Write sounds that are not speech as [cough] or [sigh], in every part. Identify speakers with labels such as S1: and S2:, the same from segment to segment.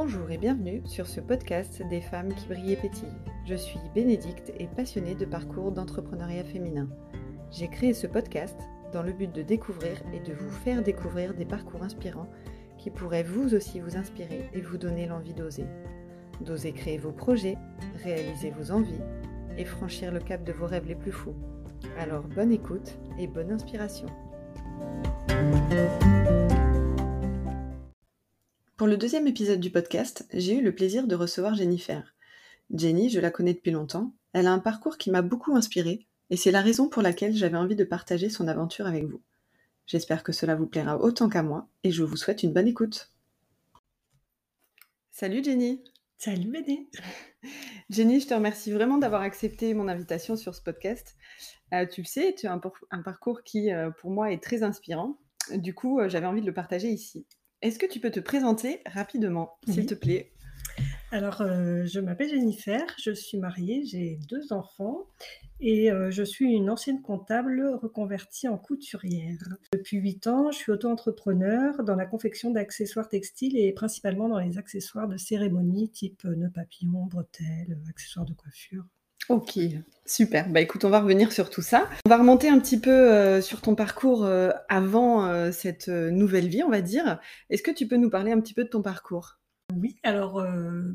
S1: Bonjour et bienvenue sur ce podcast des femmes qui brillent et pétillent. Je suis Bénédicte et passionnée de parcours d'entrepreneuriat féminin. J'ai créé ce podcast dans le but de découvrir et de vous faire découvrir des parcours inspirants qui pourraient vous aussi vous inspirer et vous donner l'envie d'oser. D'oser créer vos projets, réaliser vos envies et franchir le cap de vos rêves les plus fous. Alors bonne écoute et bonne inspiration. Pour le deuxième épisode du podcast, j'ai eu le plaisir de recevoir Jennifer. Jenny, je la connais depuis longtemps. Elle a un parcours qui m'a beaucoup inspirée et c'est la raison pour laquelle j'avais envie de partager son aventure avec vous. J'espère que cela vous plaira autant qu'à moi et je vous souhaite une bonne écoute. Salut Jenny
S2: Salut Béné [laughs]
S1: Jenny, je te remercie vraiment d'avoir accepté mon invitation sur ce podcast. Euh, tu le sais, tu as un, un parcours qui, euh, pour moi, est très inspirant. Du coup, euh, j'avais envie de le partager ici. Est-ce que tu peux te présenter rapidement, s'il
S2: Oui.
S1: te plaît?
S2: Alors, euh, je m'appelle Jennifer, je suis mariée, j'ai deux enfants et euh, je suis une ancienne comptable reconvertie en couturière. Depuis huit ans, je suis auto-entrepreneur dans la confection d'accessoires textiles et principalement dans les accessoires de cérémonie type euh, nœuds papillons, bretelles, accessoires de coiffure.
S1: Ok, super. Bah écoute, on va revenir sur tout ça. On va remonter un petit peu euh, sur ton parcours euh, avant euh, cette nouvelle vie, on va dire. Est-ce que tu peux nous parler un petit peu de ton parcours?
S2: Oui, alors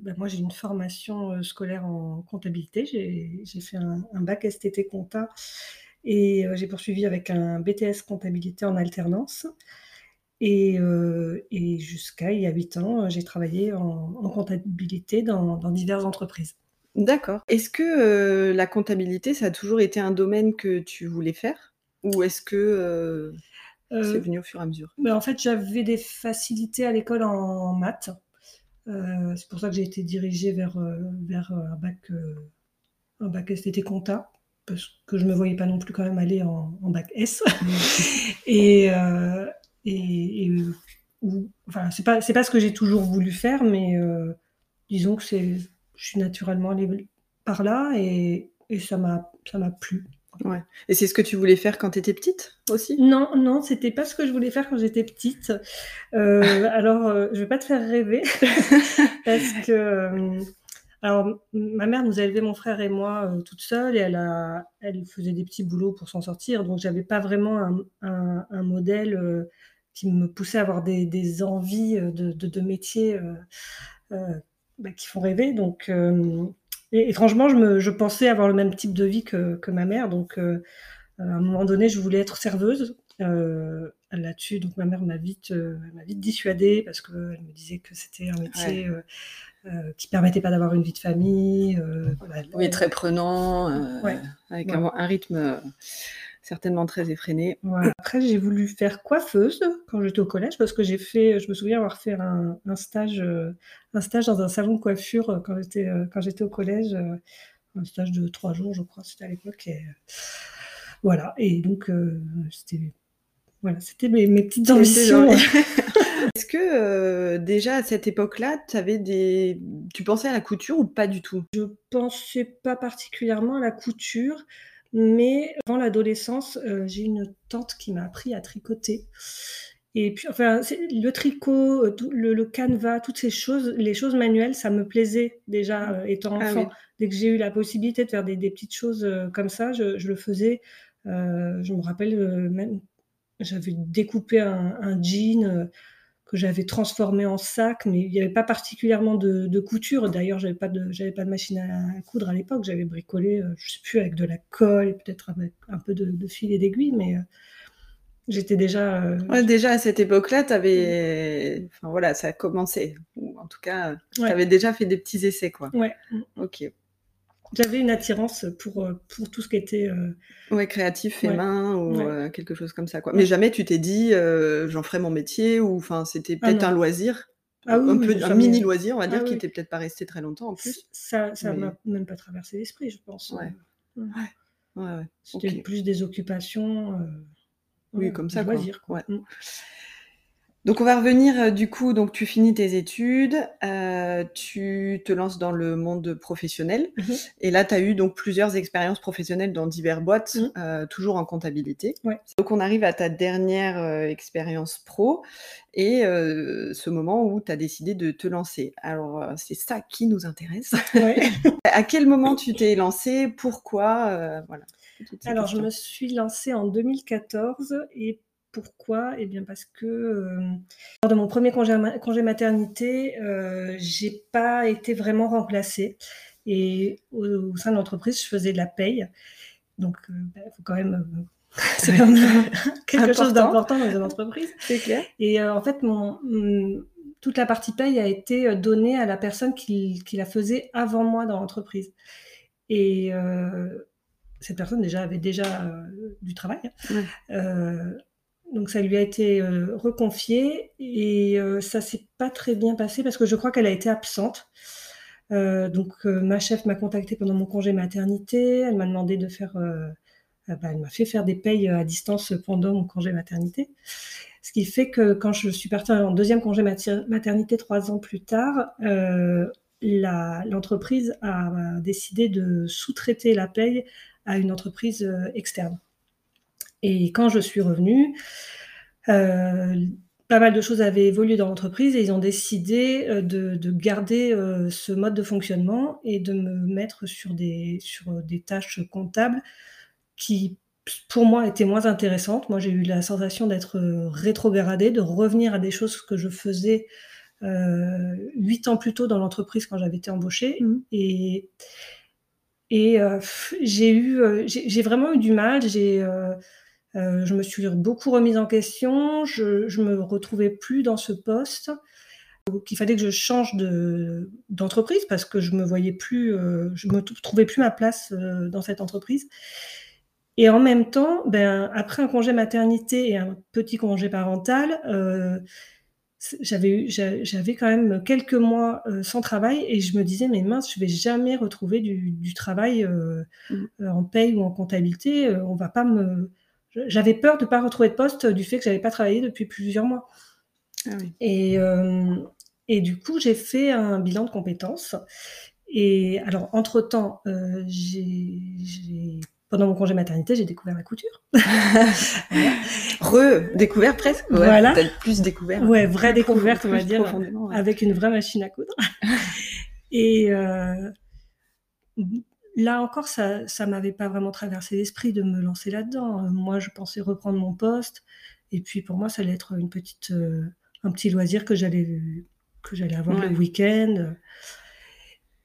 S2: bah, moi j'ai une formation scolaire en comptabilité. J'ai fait un, un bac STT compta et j'ai poursuivi avec un BTS comptabilité en alternance. Et, jusqu'à il y a 8 ans, j'ai travaillé en, comptabilité dans diverses entreprises.
S1: D'accord. Est-ce que euh, la comptabilité, ça a toujours été un domaine que tu voulais faire? Ou est-ce que euh, c'est
S2: Euh,
S1: venu au fur et à mesure?
S2: en fait, j'avais des facilités à l'école en maths. C'est pour ça que j'ai été dirigée vers, vers un bac, un bac STT compta, parce que je me voyais pas non plus quand même aller en, en bac S. [laughs] et, euh, et, et, ou- enfin, c'est pas, c'est pas ce que j'ai toujours voulu faire, mais euh, disons que c'est, je suis naturellement allée par là et, et ça m'a, ça m'a plu.
S1: Ouais. Et c'est ce que tu voulais faire quand tu étais petite aussi?
S2: Non, non, c'était pas ce que je voulais faire quand j'étais petite. Euh, [laughs] alors, euh, je vais pas te faire rêver [laughs] parce que, euh, alors, ma mère nous a élevé mon frère et moi euh, toute seule et elle a, elle faisait des petits boulots pour s'en sortir, donc j'avais pas vraiment un, un- un modèle qui me poussait à avoir des, des envies de, de, de euh, bah, qui font rêver. Donc, euh, et étrangement, je, me, je pensais avoir le même type de vie que, que ma mère, donc. euh, à un moment donné, je voulais être serveuse euh, là-dessus. Donc ma mère m'a vite, m'a vite dissuadée parce qu'elle me disait que c'était un métier euh, euh, qui permettait pas d'avoir une vie de famille. euh, voilà.
S1: Oui, très prenant, euh,
S2: Ouais.
S1: avec
S2: Ouais.
S1: un, un rythme certainement très effréné.
S2: Voilà. Après, j'ai voulu faire coiffeuse quand j'étais au collège parce que j'ai fait, je me souviens avoir fait un, un stage, euh, un stage dans un salon de coiffure euh, quand j'étais, euh, quand j'étais au collège, euh, un stage de trois jours, je crois, c'était à l'époque. Et, voilà. Et donc, c'était, voilà, c'était mes, mes petites ambitions. [laughs] [laughs]
S1: Est-ce que euh, déjà à cette époque-là, avais des... tu pensais à la couture ou pas du tout?
S2: Pensais pas particulièrement à la couture, mais avant l'adolescence, euh, j'ai une tante qui m'a appris à tricoter. Et puis, enfin, le tricot, euh, tout- le, le canevas, toutes ces choses, les choses manuelles, ça me plaisait déjà euh, étant
S1: Ah
S2: enfant.
S1: oui.
S2: Dès que j'ai eu la possibilité de faire des, des petites choses euh, comme ça, je, je le faisais. Je me rappelle même, j'avais découpé un, un jean que j'avais transformé en sac, mais il n'y avait pas particulièrement de, de couture. D'ailleurs, j'avais pas de, j'avais pas de machine à, coudre à l'époque. J'avais bricolé, euh, je sais plus, avec de la colle et peut-être avec un peu de, de fil et d'aiguille, mais euh, j'étais déjà. euh,
S1: Ouais, déjà à cette époque-là, t'avais, enfin voilà, ça a commencé. Ou en tout cas, tu
S2: Ouais.
S1: avais déjà fait des petits essais, quoi.
S2: ouais,
S1: Ok.
S2: J'avais une attirance pour, euh, pour tout ce qui était. euh,
S1: Ouais, créatif, fait
S2: Ouais.
S1: main ou
S2: Ouais.
S1: euh, quelque chose comme ça, quoi. Mais jamais tu t'es dit, euh, j'en ferai mon métier ou, enfin, c'était
S2: Ah
S1: peut-être un loisir,
S2: Ah oui,
S1: un
S2: oui,
S1: peu,
S2: oui,
S1: un
S2: jamais.
S1: mini loisir, on va dire,
S2: Ah
S1: qui
S2: oui.
S1: était peut-être pas resté très longtemps en plus.
S2: Ça, ça
S1: Mais-
S2: m'a même pas traversé l'esprit, je pense.
S1: Ouais. Ouais, ouais.
S2: C'était plus des occupations.
S1: Oui, comme ça, quoi. Ouais. Donc on va revenir euh, du coup, donc tu finis tes études, euh, tu te lances dans le monde professionnel
S2: Mhm.
S1: et là tu as eu donc plusieurs expériences professionnelles dans diverses boîtes,
S2: Mhm.
S1: euh, toujours en comptabilité.
S2: Ouais.
S1: Donc on arrive à ta dernière euh, expérience pro et ce moment où tu as décidé de te lancer. Alors c'est ça qui nous intéresse. [laughs]
S2: Ouais. [laughs]
S1: à quel moment tu t'es lancé Pourquoi? Voilà.
S2: Alors, je me suis lancée en 2014 et pourquoi? Eh bien, parce que euh, lors de mon premier congé, congé maternité, euh, j'ai pas été vraiment remplacée. Et au, au sein de l'entreprise, je faisais de la paye. Donc, il faut quand même. euh, [laughs] c'est quand même [laughs] quelque chose
S1: Important.
S2: d'important dans une entreprise.
S1: C'est clair
S2: Et euh, en fait, mon, toute la partie paye a été euh, donnée à la personne qui, qui la faisait avant moi dans l'entreprise. Et euh, cette personne déjà avait déjà euh, du travail.
S1: Ouais.
S2: Donc ça lui a été euh, reconfié et euh, ça s'est pas très bien passé parce que je crois qu'elle a été absente. Euh, donc euh, ma chef m'a contacté pendant mon congé maternité. Elle m'a demandé de faire, bah, elle m'a fait faire des payes à distance pendant mon congé maternité. Ce qui fait que quand je suis partie en deuxième congé mater- maternité trois ans plus tard, l'entreprise a décidé de sous-traiter la paye à une entreprise externe. Et quand je suis revenue, euh, pas mal de choses avaient évolué dans l'entreprise et ils ont décidé euh, de, de garder euh, ce mode de fonctionnement et de me mettre sur des, sur des tâches comptables qui, pour moi, étaient moins intéressantes. Moi, j'ai eu la sensation d'être rétrogradée, de revenir à des choses que je faisais euh, huit ans plus tôt dans l'entreprise quand j'avais été embauchée.
S1: Mhm.
S2: Et, et euh, j'ai eu, j'ai vraiment eu du mal. J'ai, euh, je me suis beaucoup remise en question. Je, je me retrouvais plus dans ce poste. Donc, il fallait que je change de d'entreprise parce que je me voyais plus, euh, je me trouvais plus ma place euh, dans cette entreprise. Et en même temps, ben après un congé maternité et un petit congé parental, j'avais j'avais quand même quelques mois sans travail et je me disais mais mince, je vais jamais retrouver du, du travail euh, en paye ou en comptabilité. on va pas me j'avais peur de pas retrouver de poste euh, du fait que j'avais pas travaillé depuis plusieurs mois.
S1: Ah oui.
S2: Et, euh, et du coup, j'ai fait un bilan de compétences. Et alors, entre-temps, euh, j'ai, pendant mon congé maternité, j'ai découvert la couture. [laughs]
S1: Redécouvert presque ouais,
S2: Voilà.
S1: Peut-être plus découvert.
S2: Ouais, vraie
S1: Plus
S2: découverte, on va dire,
S1: ouais.
S2: avec une vraie machine à coudre. [laughs] Et euh, là encore, ça ça m'avait pas vraiment traversé l'esprit de me lancer là-dedans. Euh, Moi, je pensais reprendre mon poste. Et puis, pour moi, ça allait être une petite, euh, un petit loisir que j'allais que j'allais avoir
S1: Ouais.
S2: le week-end.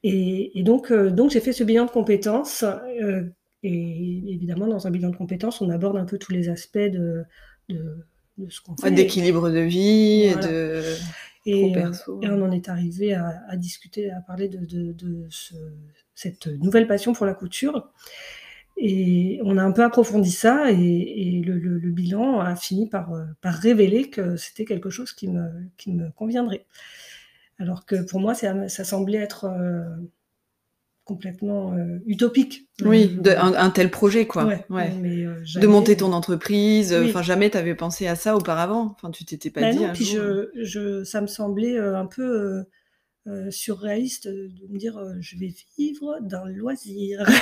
S2: Et, et donc, euh, donc j'ai fait ce bilan de compétences. euh, et évidemment, dans un bilan de compétences, on aborde un peu tous les aspects de, de, de ce qu'on fait.
S1: D'équilibre de vie,
S2: Voilà.
S1: de
S2: Et, euh,
S1: perso.
S2: et on en est arrivé à, à discuter, à parler de, de- de ce- cette nouvelle passion pour la couture. Et on a un peu approfondi ça et, et le, le- le bilan a fini par, euh, par révéler que c'était quelque chose qui me, qui me conviendrait. Alors que pour moi, ça, ça semblait être euh, complètement euh, utopique.
S1: Oui,
S2: Euh,
S1: de, un, un tel projet, quoi.
S2: ouais,
S1: Ouais.
S2: mais, euh,
S1: De monter ton entreprise.
S2: Oui.
S1: Enfin, jamais t'avais pensé à ça auparavant. Enfin, tu t'étais pas
S2: Bah
S1: dit.
S2: non,
S1: un
S2: puis
S1: jour, euh,
S2: je, je, ça me semblait un peu euh, surréaliste de me dire je vais vivre d'un loisir. [laughs]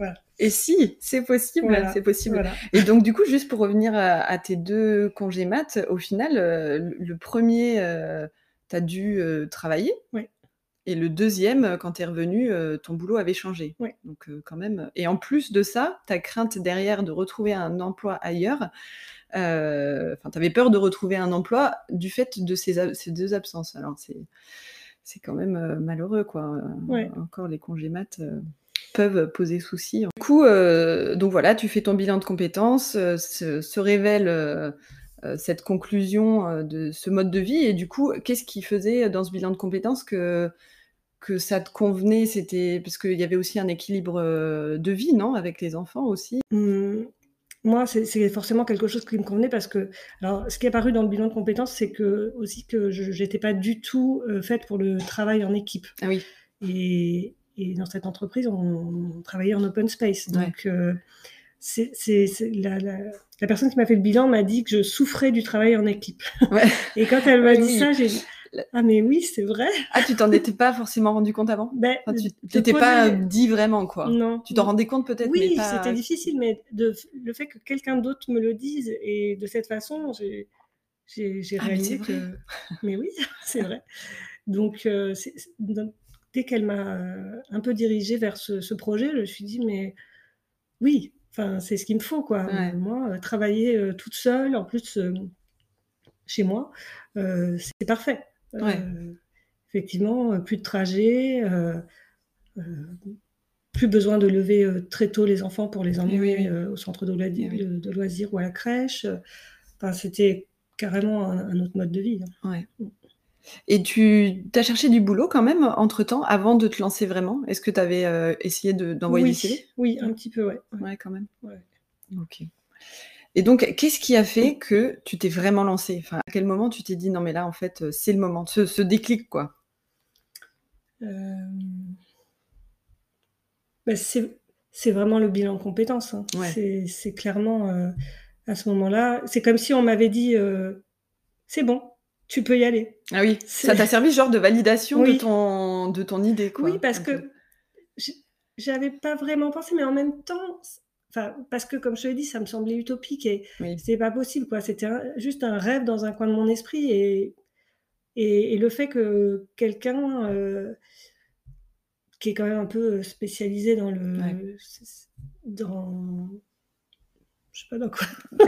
S2: [laughs]
S1: Et si, c'est possible,
S2: Voilà,
S1: c'est possible.
S2: Voilà.
S1: Et donc, du coup, juste pour revenir à, à tes deux congés maths, au final, le, le premier, euh, t'as dû travailler.
S2: Oui.
S1: Et le deuxième, euh, quand t'es revenu, euh, ton boulot avait changé.
S2: Oui.
S1: Donc, euh, quand même. Et en plus de ça, ta crainte derrière de retrouver un emploi ailleurs, euh, enfin, t'avais peur de retrouver un emploi du fait de ces, ces deux absences. Alors, c'est, c'est quand même malheureux, quoi. Encore les congés maths. peuvent poser souci. Du coup, donc voilà, tu fais ton bilan de compétences, se, se révèle cette conclusion de ce mode de vie, et du coup, qu'est-ce qui faisait dans ce bilan de compétences que que ça te convenait C'était parce qu'il y avait aussi un équilibre euh, de vie, non, avec les enfants aussi.
S2: Hum, moi, c'est forcément quelque chose qui me convenait parce que, alors, ce qui est apparu dans le bilan de compétences, c'est que aussi que je n'étais pas du tout euh, faite pour le travail en équipe.
S1: Ah oui.
S2: Et, et dans cette entreprise, on, on travaillait en open space.
S1: Ouais.
S2: Donc, euh, c'est, la, la, la personne qui m'a fait le bilan m'a dit que je souffrais du travail en équipe.
S1: Ouais. [laughs]
S2: Et quand elle m'a dit
S1: oui.
S2: ça, j'ai dit ah mais oui, c'est vrai.
S1: Ah, tu t'en étais pas forcément rendu compte avant?
S2: Ben,
S1: Enfin, Tu t'étais pas dit vraiment, quoi.
S2: Non.
S1: Tu t'en rendais compte peut-être,
S2: Oui,
S1: pas...
S2: c'était difficile, mais de, le fait que quelqu'un d'autre me le dise et de cette façon, j'ai,
S1: Ah, mais
S2: réalisé que. [laughs] Mais oui, [laughs] c'est vrai. Donc, euh, donc, dès qu'elle m'a euh, un peu dirigée vers ce, ce projet, je me suis dit, mais oui, enfin, c'est ce qu'il me faut, quoi.
S1: Ouais.
S2: Moi, euh, travailler toute seule, en plus, chez moi, euh, c'est parfait. Euh,
S1: Ouais.
S2: effectivement, euh, plus de trajet. euh, euh, plus besoin de lever euh, très tôt les enfants pour les emmener
S1: oui, oui.
S2: euh, au centre de, loisirs-
S1: Eh oui.
S2: de- de loisirs ou à la crèche. Enfin, c'était carrément un, un autre mode de vie. hein.
S1: Ouais. Et tu as cherché du boulot quand même entre-temps, avant de te lancer vraiment? Est-ce que tu avais essayé de- d'envoyer
S2: oui,
S1: des CV
S2: oui, un petit peu, ouais. ouais.
S1: Ouais, quand même.
S2: Ouais.
S1: Ok. Et donc, qu'est-ce qui a fait que tu t'es vraiment lancé Enfin, à quel moment tu t'es dit non mais là en fait euh, c'est le moment, ce, ce déclic quoi?
S2: Euh, bah, c'est vraiment le bilan de compétences. hein.
S1: Ouais.
S2: C'est- clairement euh, à ce moment-là. C'est comme si on m'avait dit euh, c'est bon, tu peux y aller.
S1: Ah oui, ça t'a servi genre de validation
S2: Oui.
S1: de ton de ton idée quoi.
S2: Oui, parce que j'avais pas vraiment pensé, mais en même temps, enfin, parce que comme je te l'ai dit, ça me semblait utopique et
S1: Oui.
S2: c'est pas possible, quoi. C'était juste un rêve dans un coin de mon esprit et, et, et le fait que quelqu'un euh, qui est quand même un peu spécialisé dans le,
S1: Ouais.
S2: dans, je sais pas dans quoi. [laughs]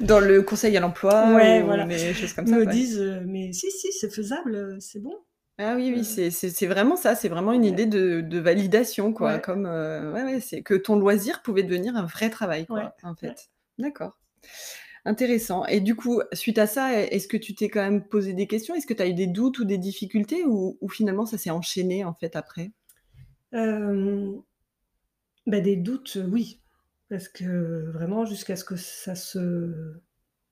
S1: Dans le conseil à l'emploi
S2: Ouais,
S1: ou
S2: voilà.
S1: des choses comme ça.
S2: me
S1: ouais.
S2: disent, euh, mais si, si, c'est faisable, euh, c'est bon.
S1: Ah oui, oui,
S2: Euh,
S1: c'est c'est- c'est vraiment ça, c'est vraiment une
S2: Ouais.
S1: idée de, de validation, quoi.
S2: Ouais.
S1: Comme, euh, ouais, ouais, c'est que ton loisir pouvait devenir un vrai travail, quoi,
S2: Ouais,
S1: en fait. D'accord. Intéressant. Et du coup, suite à ça, est-ce que tu t'es quand même posé des questions? Est-ce que tu as eu des doutes ou des difficultés ou, ou finalement ça s'est enchaîné, en fait, après?
S2: Bah, des doutes, oui. Parce que vraiment, jusqu'à ce que ça se.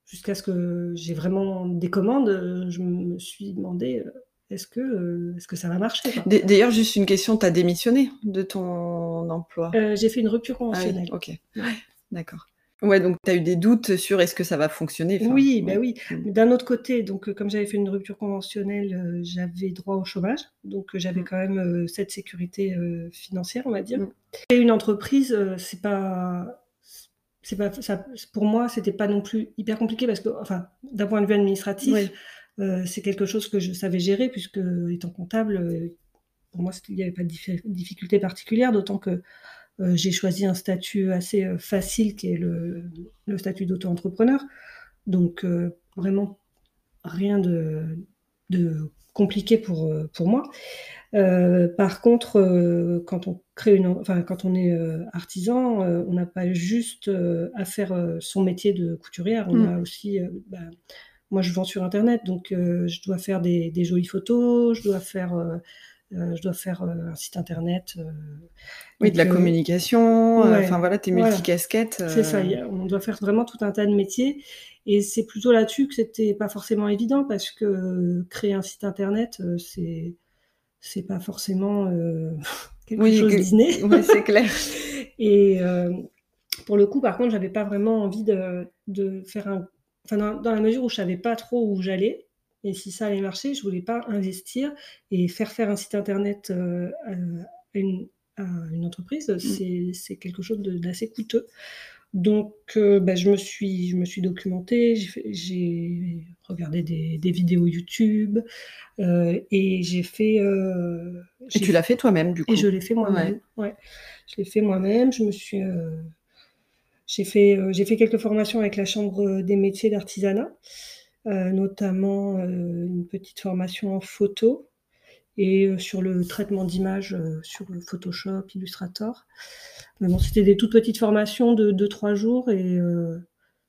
S2: Jusqu'à ce que j'ai vraiment des commandes, je me suis demandé euh, est-ce que, euh, est-ce que ça va marcher
S1: D'ailleurs, juste une question, tu as démissionné de ton emploi?
S2: Euh, J'ai fait une rupture
S1: Ah oui,
S2: conventionnelle.
S1: ok. D'accord. Ouais, donc tu as eu des doutes sur est-ce que ça va fonctionner enfin,
S2: Oui,
S1: ouais.
S2: bah oui.
S1: Mm.
S2: D'un autre côté, donc, euh, comme j'avais fait une rupture conventionnelle, euh, j'avais droit au chômage. Donc, euh, j'avais
S1: Mm.
S2: quand même euh, cette sécurité financière, on va dire.
S1: Mm.
S2: Et une entreprise, c'est pas. C'est pas ça, pour moi, c'était pas non plus hyper compliqué parce que, enfin, d'un point de vue administratif,
S1: Oui.
S2: Euh, c'est quelque chose que je savais gérer puisque, étant comptable, euh, pour moi, il n'y avait pas de diffi- difficulté particulière, d'autant que euh, j'ai choisi un statut assez facile qui est le, le statut d'auto-entrepreneur. Donc, euh, vraiment rien de, de compliqué pour, pour moi. Euh, par contre, euh, quand on crée une, enfin, quand on est euh, artisan, on n'a pas juste à faire son métier de couturière. On
S1: Mm.
S2: a aussi, bah, moi, je vends sur Internet, donc euh, je dois faire des, des jolies photos, je dois faire, euh, euh, je dois faire un site Internet.
S1: Oui, de la communication,
S2: ouais,
S1: enfin voilà, tes
S2: voilà.
S1: multicasquettes.
S2: c'est ça, a- on doit faire vraiment tout un tas de métiers. Et c'est plutôt là-dessus que c'était pas forcément évident parce que créer un site internet, c'est c'est pas forcément euh, [laughs] quelque
S1: Oui,
S2: chose d'inné. [laughs]
S1: Oui, c'est clair. [laughs]
S2: Et euh, pour le coup, par contre, j'avais pas vraiment envie de, de faire un. Enfin, dans, dans la mesure où je savais pas trop où j'allais, et si ça allait marcher, je voulais pas investir et faire faire un site internet euh, à, une, à une entreprise,
S1: Mm.
S2: c'est quelque chose d'assez coûteux. Donc, euh, bah, je, me suis, je me suis documentée, j'ai regardé des, des vidéos YouTube euh, et j'ai fait. euh,
S1: Et tu l'as fait toi-même, du coup.
S2: et je l'ai fait moi-même. Ouais. Je l'ai fait moi-même. Je me suis. J'ai fait, euh, fait quelques formations avec la Chambre des métiers d'artisanat, euh, notamment euh, une petite formation en photo et sur le traitement d'images euh, sur Photoshop, Illustrator. Mais bon, c'était des toutes petites formations de 2-3 jours et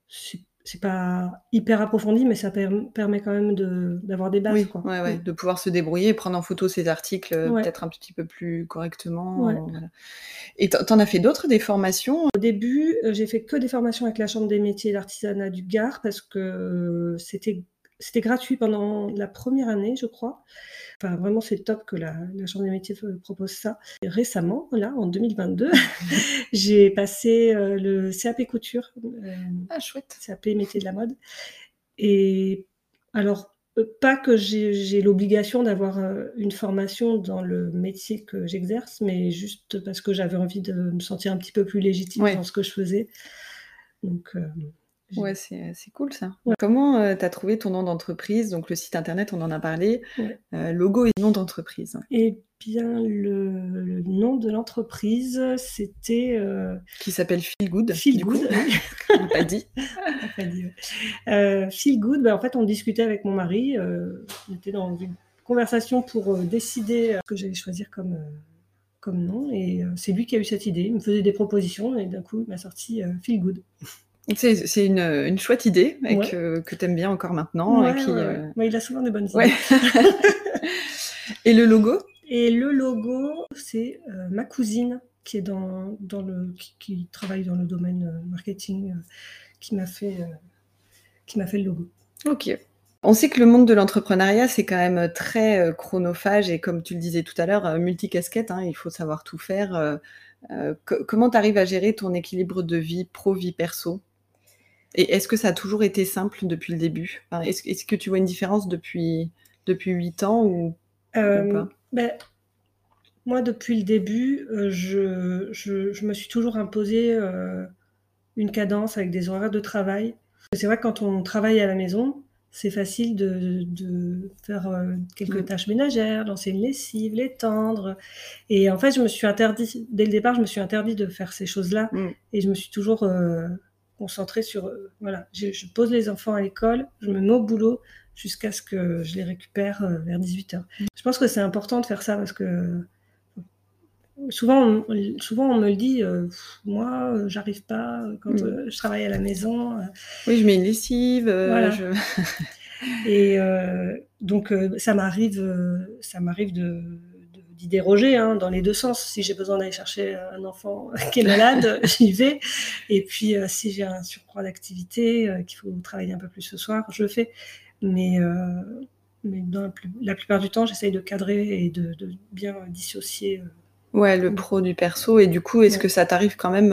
S2: c'est c'est pas hyper approfondi, mais ça perm- permet quand même de- d'avoir des bases.
S1: Oui,
S2: quoi.
S1: ouais, ouais, de pouvoir se débrouiller et prendre en photo ces articles euh,
S2: Ouais.
S1: peut-être un petit peu plus correctement. Euh, voilà. Et t'en as fait d'autres, des formations?
S2: Au début, euh, j'ai fait que des formations avec la Chambre des métiers et de l'artisanat du Gard parce que c'était c'était gratuit pendant la première année, je crois. Enfin, vraiment, c'est top que la, la Chambre des métiers propose ça. Et récemment, là, en 2022, [laughs] [laughs] j'ai passé euh, le CAP couture.
S1: Euh, ah, chouette.
S2: CAP métier de la mode. Et alors, euh, pas que j'ai l'obligation d'avoir une formation dans le métier que j'exerce, mais juste parce que j'avais envie de me sentir un petit peu plus légitime dans ce que je faisais.
S1: Donc, Ouais, c'est cool ça. Comment tu as trouvé ton nom d'entreprise? Donc le site internet, on en a parlé. logo et nom d'entreprise.
S2: Eh bien, le, nom de l'entreprise, c'était.
S1: Qui s'appelle Feel Good.
S2: Feel Good,
S1: on pas dit.
S2: pas dit Feel Good, bah, en fait, on discutait avec mon mari. on était dans une conversation pour décider ce que j'allais choisir comme comme nom. Et c'est lui qui a eu cette idée. Il me faisait des propositions et d'un coup, il m'a sorti Feel Good.
S1: C'est une, une, chouette idée que, que tu aimes bien encore maintenant.
S2: et qui, euh, il a souvent des bonnes idées. [laughs]
S1: et le logo?
S2: Et le logo, c'est euh, ma cousine qui, est dans, dans le, qui, travaille dans le domaine euh, marketing qui m'a fait, qui m'a fait le logo.
S1: Ok. On sait que le monde de l'entrepreneuriat, c'est quand même très chronophage et comme tu le disais tout à l'heure, multicasquette, hein, il faut savoir tout faire. comment tu arrives à gérer ton équilibre de vie pro-vie perso? Et est-ce que ça a toujours été simple depuis le début? Est-ce, que tu vois une différence depuis, depuis 8 ans ou,
S2: euh, pas? ben, Moi, depuis le début, euh, je, je, me suis toujours imposé euh, une cadence avec des horaires de travail. C'est vrai que quand on travaille à la maison, c'est facile de, de faire quelques tâches ménagères, lancer une lessive, l'étendre. Et en fait, je me suis interdit, dès le départ, je me suis interdit de faire ces choses-là. Mm. Et je me suis toujours concentrée sur. Euh, voilà, je, pose les enfants à l'école, je me mets au boulot jusqu'à ce que je les récupère euh, vers 18h. Je pense que c'est important de faire ça parce que souvent, on, souvent on me le dit, euh, moi, j'arrive pas quand je travaille à la maison.
S1: oui, je mets une lessive. [laughs]
S2: Et donc, ça m'arrive, ça m'arrive de d'y déroger hein, dans les deux sens. Si j'ai besoin d'aller chercher un enfant [laughs] qui est malade, [laughs] j'y vais. Et puis, euh, si j'ai un surcroît d'activité, euh, qu'il faut travailler un peu plus ce soir, je le fais. Mais, euh, mais dans la, plupart du temps, j'essaye de cadrer et de, bien dissocier.
S1: ouais, le pro du perso. Et du coup, est-ce que ça t'arrive quand même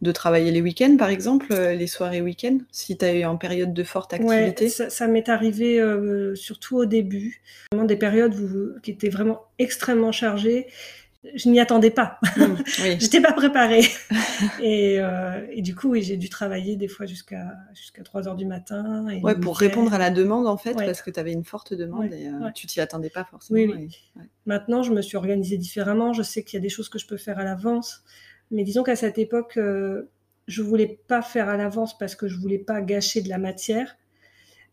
S1: de travailler les week-ends, par exemple, euh, les soirées week-ends, si tu as eu en période de forte activité?
S2: ouais, ça, m'est arrivé euh, surtout au début, vraiment des périodes qui étaient vraiment extrêmement chargées. Je n'y attendais pas. [laughs] Je mmh, oui. J'étais pas préparée. [laughs] Euh, et, du coup, oui, j'ai dû travailler des fois jusqu'à jusqu'à 3 heures du matin.
S1: Et ouais, pour répondre à la demande, en fait, parce que tu avais une forte demande et tu t'y attendais pas forcément.
S2: Oui, Maintenant, je me suis organisée différemment. Je sais qu'il y a des choses que je peux faire à l'avance. Mais disons qu'à cette époque, euh, je voulais pas faire à l'avance parce que je voulais pas gâcher de la matière.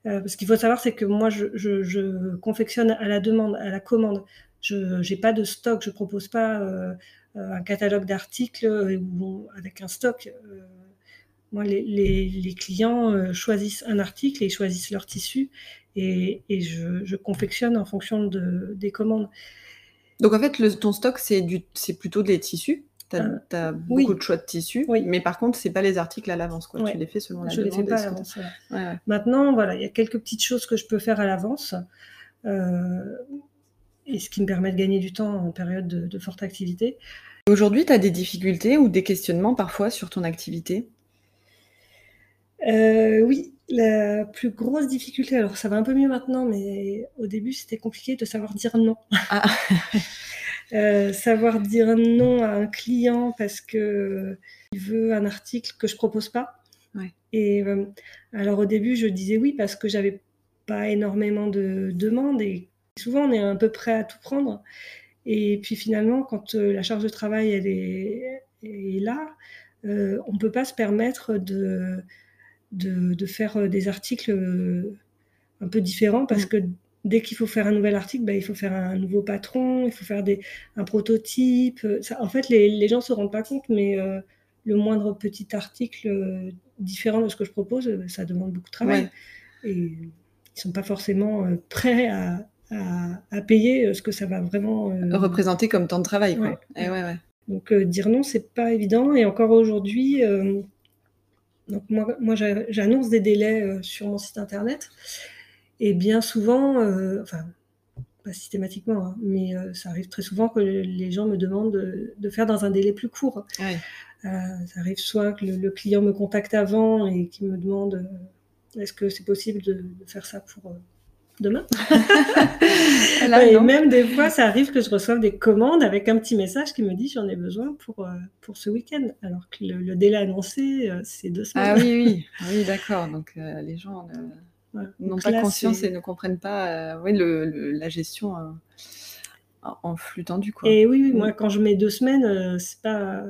S2: Euh, parce qu'il faut savoir, c'est que moi, je, confectionne à la demande, à la commande. Je n'ai pas de stock, je propose pas euh, un catalogue d'articles avec un stock. moi, les, clients choisissent un article et choisissent leur tissu et, je, confectionne en fonction de, des commandes.
S1: Donc en fait, ton stock, c'est plutôt des tissus? Tu as, euh, beaucoup de choix de tissus, mais par contre, c'est pas les articles à l'avance. quoi. Tu les fais selon la je demande. Les fais pas à l'avance.
S2: Maintenant, voilà, il y a quelques petites choses que je peux faire à l'avance. Euh, et ce qui me permet de gagner du temps en période de, forte activité.
S1: Aujourd'hui, tu as des difficultés ou des questionnements parfois sur ton activité?
S2: Euh, Oui, la plus grosse difficulté, alors ça va un peu mieux maintenant, mais au début c'était compliqué de savoir dire non. Ah. [laughs] Euh, savoir dire non à un client parce que il veut un article que je propose pas. Et euh, alors au début, je disais oui parce que j'avais pas énormément de demandes et souvent on est un peu prêt à tout prendre. Et puis finalement, quand euh, la charge de travail elle est, est là, on ne peut pas se permettre de, de, de, faire des articles un peu différents parce mm. que dès qu'il faut faire un nouvel article, bah, il faut faire un nouveau patron, il faut faire des, un prototype. en fait, les, gens ne se rendent pas compte, mais euh, le moindre petit article euh, différent de ce que je propose, euh, ça demande beaucoup de travail. Et ils ne sont pas forcément prêts à, payer ce que ça va vraiment
S1: représenter comme temps de travail. Quoi. Eh
S2: donc dire non, c'est pas évident. Et encore aujourd'hui, donc moi, moi j'annonce des délais sur mon site internet. Et bien souvent, euh, enfin, pas systématiquement, hein, mais euh, ça arrive très souvent que les gens me demandent de, faire dans un délai plus court. ça arrive soit que le, client me contacte avant et qu'il me demande est-ce que c'est possible de, faire ça pour demain. [laughs] [laughs] et même des fois, ça arrive que je reçoive des commandes avec un petit message qui me dit j'en ai besoin pour, euh, pour ce week-end. Alors que le, délai annoncé, euh, c'est deux semaines.
S1: Ah oui, oui, [laughs] ah oui d'accord. Donc euh, les gens n'ont pas conscience et ne comprennent pas oui, le, la gestion en flux tendu. Quoi.
S2: Et oui, moi, quand je mets deux semaines, c'est pas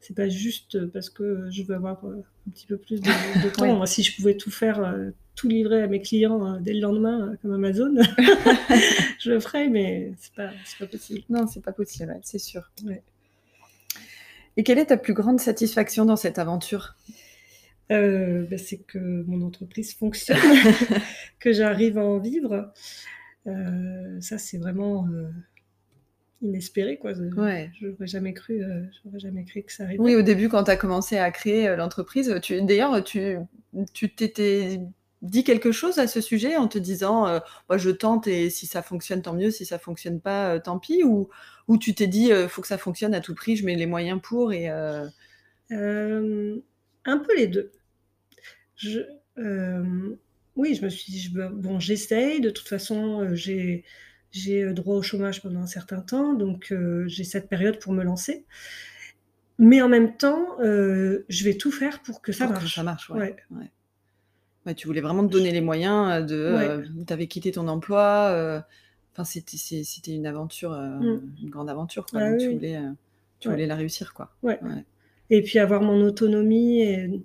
S2: c'est pas juste parce que je veux avoir un petit peu plus de, [laughs] temps. Moi, si je pouvais tout faire tout livrer à mes clients euh, dès le lendemain, euh, comme Amazon, [laughs] [laughs] je le ferais, mais c'est pas, pas possible.
S1: Non, c'est pas possible, c'est sûr. Et quelle est ta plus grande satisfaction dans cette aventure?
S2: Euh, bah, C'est que mon entreprise fonctionne, [laughs] que j'arrive à en vivre. ça, c'est vraiment inespéré quoi.
S1: Ouais.
S2: J'aurais jamais cru, j'aurais jamais cru que ça arriverait.
S1: Oui, au début quand tu as commencé à créer l'entreprise, tu d'ailleurs tu tu t'étais dit quelque chose à ce sujet en te disant euh, je tente et si ça fonctionne tant mieux si ça fonctionne pas euh, tant pis ou, ou tu t'es dit euh, faut que ça fonctionne à tout prix je mets les moyens pour et
S2: un peu les deux je, oui je me suis dit bon j'essaye de toute façon j'ai j'ai droit au chômage pendant un certain temps donc j'ai cette période pour me lancer mais en même temps je vais tout faire pour que ça marche
S1: ça marche ouais tu voulais vraiment te donner les moyens de. Euh, tu avais quitté ton emploi. Euh, enfin, c'était une aventure, euh, mm. une grande aventure. Quoi. Ah tu, voulais, tu voulais la réussir. Quoi.
S2: Ouais. Et puis avoir mon autonomie et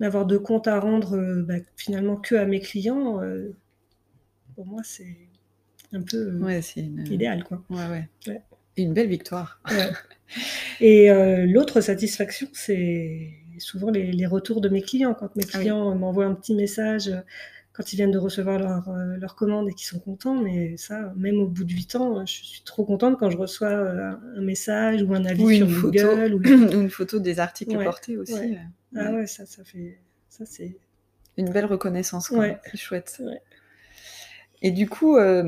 S2: n'avoir de compte à rendre bah, finalement que à mes clients, pour moi, c'est un peu idéal. Quoi.
S1: Ouais, ouais. une belle victoire. [laughs]
S2: Et l'autre satisfaction, c'est souvent les, retours de mes clients. Quand mes ah clients m'envoient un petit message euh, quand ils viennent de recevoir leur, euh, leur commande et qu'ils sont contents, mais ça, même au bout de 8 ans, je suis trop contente quand je reçois euh, un message ou un avis sur Google.
S1: ou... [clears throat] une photo des articles portés aussi.
S2: Ah ouais, ça, ça fait... Ça, c'est...
S1: Une belle reconnaissance, quoi. C'est chouette. Et du coup, euh,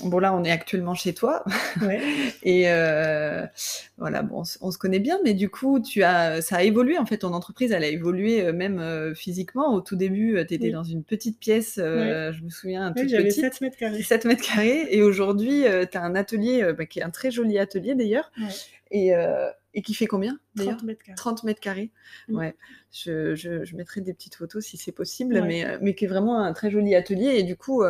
S1: bon là, on est actuellement chez toi. [laughs] et euh, voilà, bon, on, se connaît bien, mais du coup, tu as, ça a évolué en fait. Ton entreprise, elle a évolué euh, même physiquement. Au tout début, tu étais dans une petite pièce, je me souviens, toute
S2: j'avais 7 mètres carrés.
S1: 7 mètres carrés. Et aujourd'hui, tu as un atelier, bah, qui est un très joli atelier d'ailleurs. Et, et qui fait combien d'ailleurs
S2: 30 mètres carrés.
S1: 30 mètres carrés. Mm. Ouais. Je, je, mettrai des petites photos si c'est possible, mais, mais qui est vraiment un très joli atelier. Et du coup,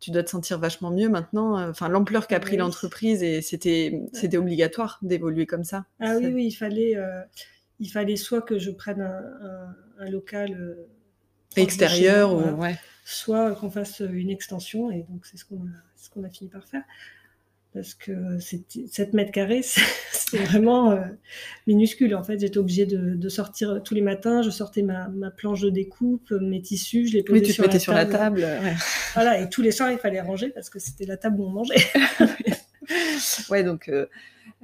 S1: tu dois te sentir vachement mieux maintenant. Euh, enfin, l'ampleur qu'a pris l'entreprise et c'était c'était obligatoire d'évoluer comme ça.
S2: Ah oui, oui, il fallait euh, il fallait soit que je prenne un, un, local euh,
S1: extérieur ou ouais.
S2: soit qu'on fasse une extension et donc c'est ce qu'on a ce qu'on a fini par faire parce que 7 mètres carrés, [laughs] c'est vraiment euh, minuscule. En fait, j'étais obligée de, sortir tous les matins. Je sortais ma, planche de découpe, mes tissus, je les posais
S1: oui, tu
S2: sur, la
S1: sur la table.
S2: Voilà, et tous les soirs, il fallait ranger parce que c'était la table où on mangeait. [laughs]
S1: ouais, donc euh,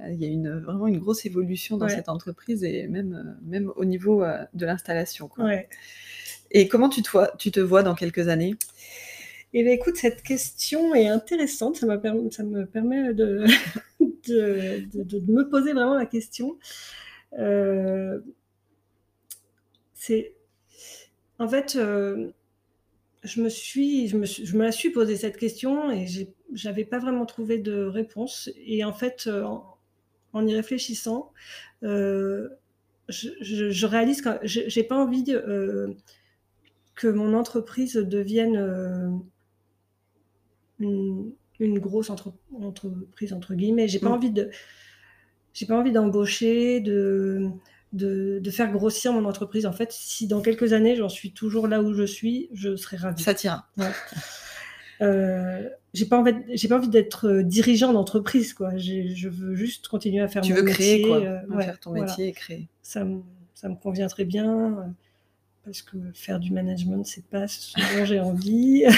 S1: il y a une, vraiment une grosse évolution dans cette entreprise et même, euh, même au niveau de l'installation.
S2: Ouais.
S1: Et comment tu te vois, tu te vois dans quelques années?
S2: Eh bien, écoute, cette question est intéressante. Ça, ça me permet [laughs] de, de, me poser vraiment la question. Euh, c'est. En fait, euh, je, me suis, je, me je me la suis posé cette question et j'avais pas vraiment trouvé de réponse. Et en fait, euh, en, y réfléchissant, je, je, réalise que j'ai pas envie de, que mon entreprise devienne une, grosse entreprise entre guillemets. J'ai pas mm. envie de, j'ai pas envie d'embaucher, de, de, faire grossir mon entreprise. En fait, si dans quelques années j'en suis toujours là où je suis, je serai ravie.
S1: Ça tient.
S2: Euh, j'ai pas envie, j'ai pas envie d'être euh, dirigeant d'entreprise, quoi. Je veux juste continuer à faire
S1: tu
S2: mon
S1: veux
S2: créer,
S1: quoi, euh, faire ton métier et créer.
S2: Ça, ça me convient très bien parce que faire du management, c'est pas ce dont j'ai envie. [laughs]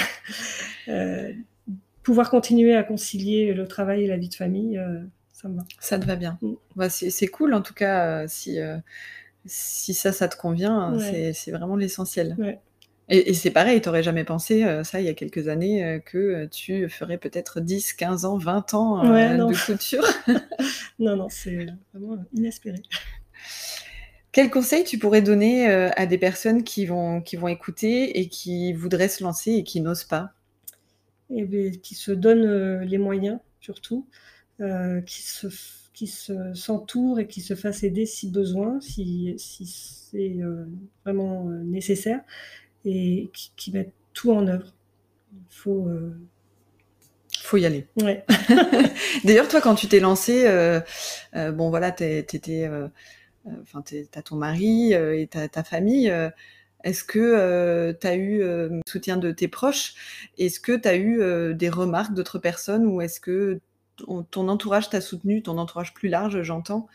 S2: pouvoir continuer à concilier le travail et la vie de famille, euh, ça me va.
S1: Ça te va bien. Mm. Bah, c'est cool en tout cas, euh, si, euh, si ça, ça te convient, c'est vraiment l'essentiel. Et, c'est pareil, tu n'aurais jamais pensé, ça, il y a quelques années, que tu ferais peut-être 10, 15 ans, 20 ans de couture [laughs] [laughs]
S2: Non, non, c'est vraiment inespéré.
S1: Quel conseil tu pourrais donner à des personnes qui vont, qui vont écouter et qui voudraient se lancer et qui n'osent pas?
S2: Et eh Qui se donnent les moyens, surtout, qui se qui s'entourent et qui se fassent aider si besoin, si, si c'est vraiment nécessaire, et qui, mettent tout en œuvre. Il faut. Euh,
S1: faut y aller.
S2: Ouais. [laughs]
S1: D'ailleurs, toi, quand tu t'es lancé, euh, euh, bon voilà, t'étais, enfin, t'as ton mari et ta, ta famille. Est-ce que tu as eu le soutien de tes proches? Est-ce que tu as eu des remarques d'autres personnes ou est-ce que ton entourage t'a soutenu, ton entourage plus large, j'entends?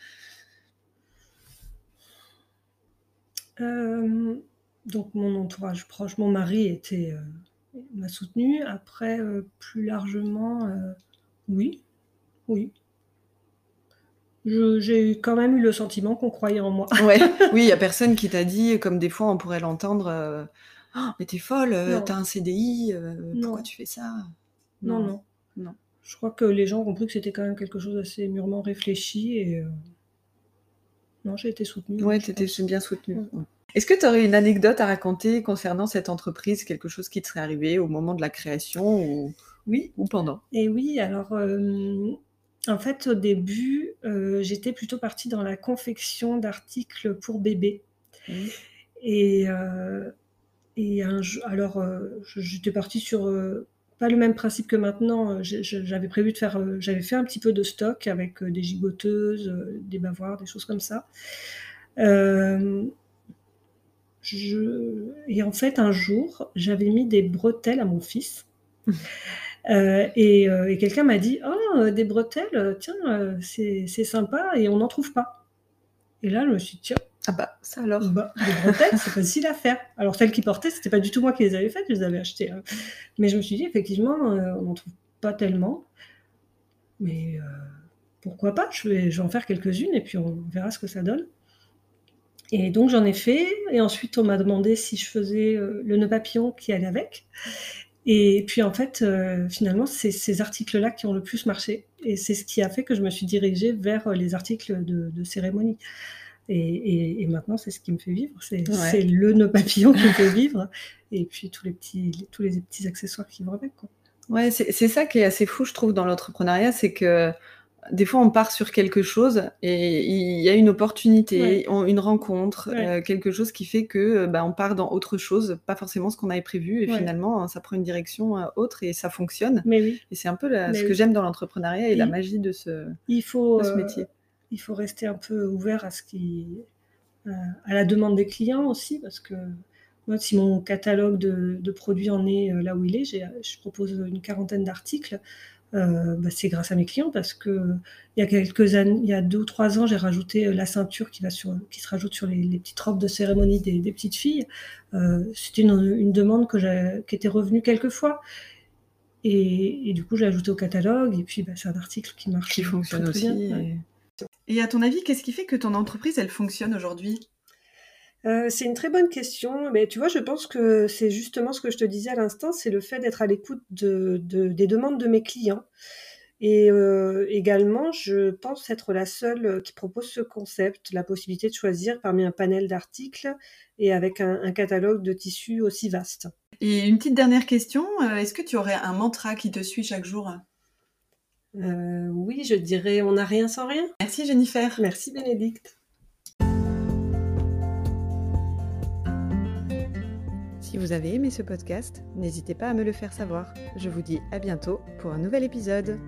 S2: Donc mon entourage proche, mon mari euh, m'a soutenu. Après, euh, plus largement, euh, oui, oui. J'ai quand même eu le sentiment qu'on croyait en moi. [laughs]
S1: Ouais. [laughs] Oui, il n'y a personne qui t'a dit, comme des fois on pourrait l'entendre, «Oh, mais t'es folle, t'as un CDI, pourquoi tu fais ça?
S2: Non. non, non, Je crois que les gens ont compris que c'était quand même quelque chose d'assez mûrement réfléchi et non, j'ai été soutenue.
S1: Ouais, t'étais bien soutenue. Est-ce que tu aurais une anecdote à raconter concernant cette entreprise, quelque chose qui te serait arrivé au moment de la création ou,
S2: oui.
S1: ou pendant?
S2: Et oui, alors euh, en fait au début, euh, j'étais plutôt partie dans la confection d'articles pour bébés. Mmh. Et, euh, et un, alors j'étais partie sur pas le même principe que maintenant. J'avais prévu de faire, j'avais fait un petit peu de stock avec des gigoteuses, des bavoirs, des choses comme ça. Et en fait, un jour, j'avais mis des bretelles à mon fils. [laughs] Euh, euh, et, quelqu'un m'a dit Oh, des bretelles, tiens, euh, c'est sympa et on n'en trouve pas. Et là, je me suis dit Tiens.
S1: Ah bah, ça alors
S2: bah, Les bretelles, c'est facile à faire. Alors, celles qui portaient, c'était pas du tout moi qui les avais faites, je les avais achetées. Hein. Mais je me suis dit Effectivement, on n'en trouve pas tellement. Mais pourquoi pas? Je vais, je vais en faire quelques-unes et puis on verra ce que ça donne. Et donc j'en ai fait. Et ensuite, on m'a demandé si je faisais euh, le nœud papillon qui allait avec. Et puis en fait, euh, finalement, c'est ces articles-là qui ont le plus marché. Et c'est ce qui a fait que je me suis dirigée vers euh, les articles de, cérémonie. Et, maintenant, c'est ce qui me fait vivre. C'est le nœud papillon qui me fait vivre. Et puis tous les petits, tous les petits accessoires qui vont avec. Quoi.
S1: Ouais, c'est ça qui est assez fou, je trouve, dans l'entrepreneuriat, c'est que des fois, on part sur quelque chose et il y a une opportunité, une rencontre, euh, quelque chose qui fait que euh, bah, on part dans autre chose, pas forcément ce qu'on avait prévu, et finalement, ça prend une direction euh, autre et ça fonctionne.
S2: Mais oui.
S1: Et c'est un peu ce que j'aime dans l'entrepreneuriat et la magie de ce,
S2: il faut, ce métier. il faut rester un peu ouvert à ce qui, à la demande des clients aussi, parce que moi, si mon catalogue de, de produits en est là où il est, je propose une quarantaine d'articles. Euh, bah, c'est grâce à mes clients parce que il y a quelques années, il y a deux ou trois ans, j'ai rajouté euh, la ceinture qui va sur, qui se rajoute sur les, petites robes de cérémonie des, petites filles. Euh, c'était une, demande que qui était revenue quelques fois. Et, du coup, j'ai ajouté au catalogue. Et puis, bah, c'est un article qui marche.
S1: Qui fonctionne aussi. et à ton avis, qu'est-ce qui fait que ton entreprise, elle fonctionne aujourd'hui?
S2: Euh, c'est une très bonne question, mais tu vois, je pense que c'est justement ce que je te disais à l'instant, c'est le fait d'être à l'écoute de, des demandes de mes clients. Et euh, également, je pense être la seule qui propose ce concept, la possibilité de choisir parmi un panel d'articles et avec un, catalogue de tissus aussi vaste.
S1: Et une petite dernière question, euh, est-ce que tu aurais un mantra qui te suit chaque jour?
S2: Oui, je dirais on n'a rien sans rien.
S1: Merci Jennifer.
S2: Merci Bénédicte.
S1: Si vous avez aimé ce podcast, n'hésitez pas à me le faire savoir. Je vous dis à bientôt pour un nouvel épisode.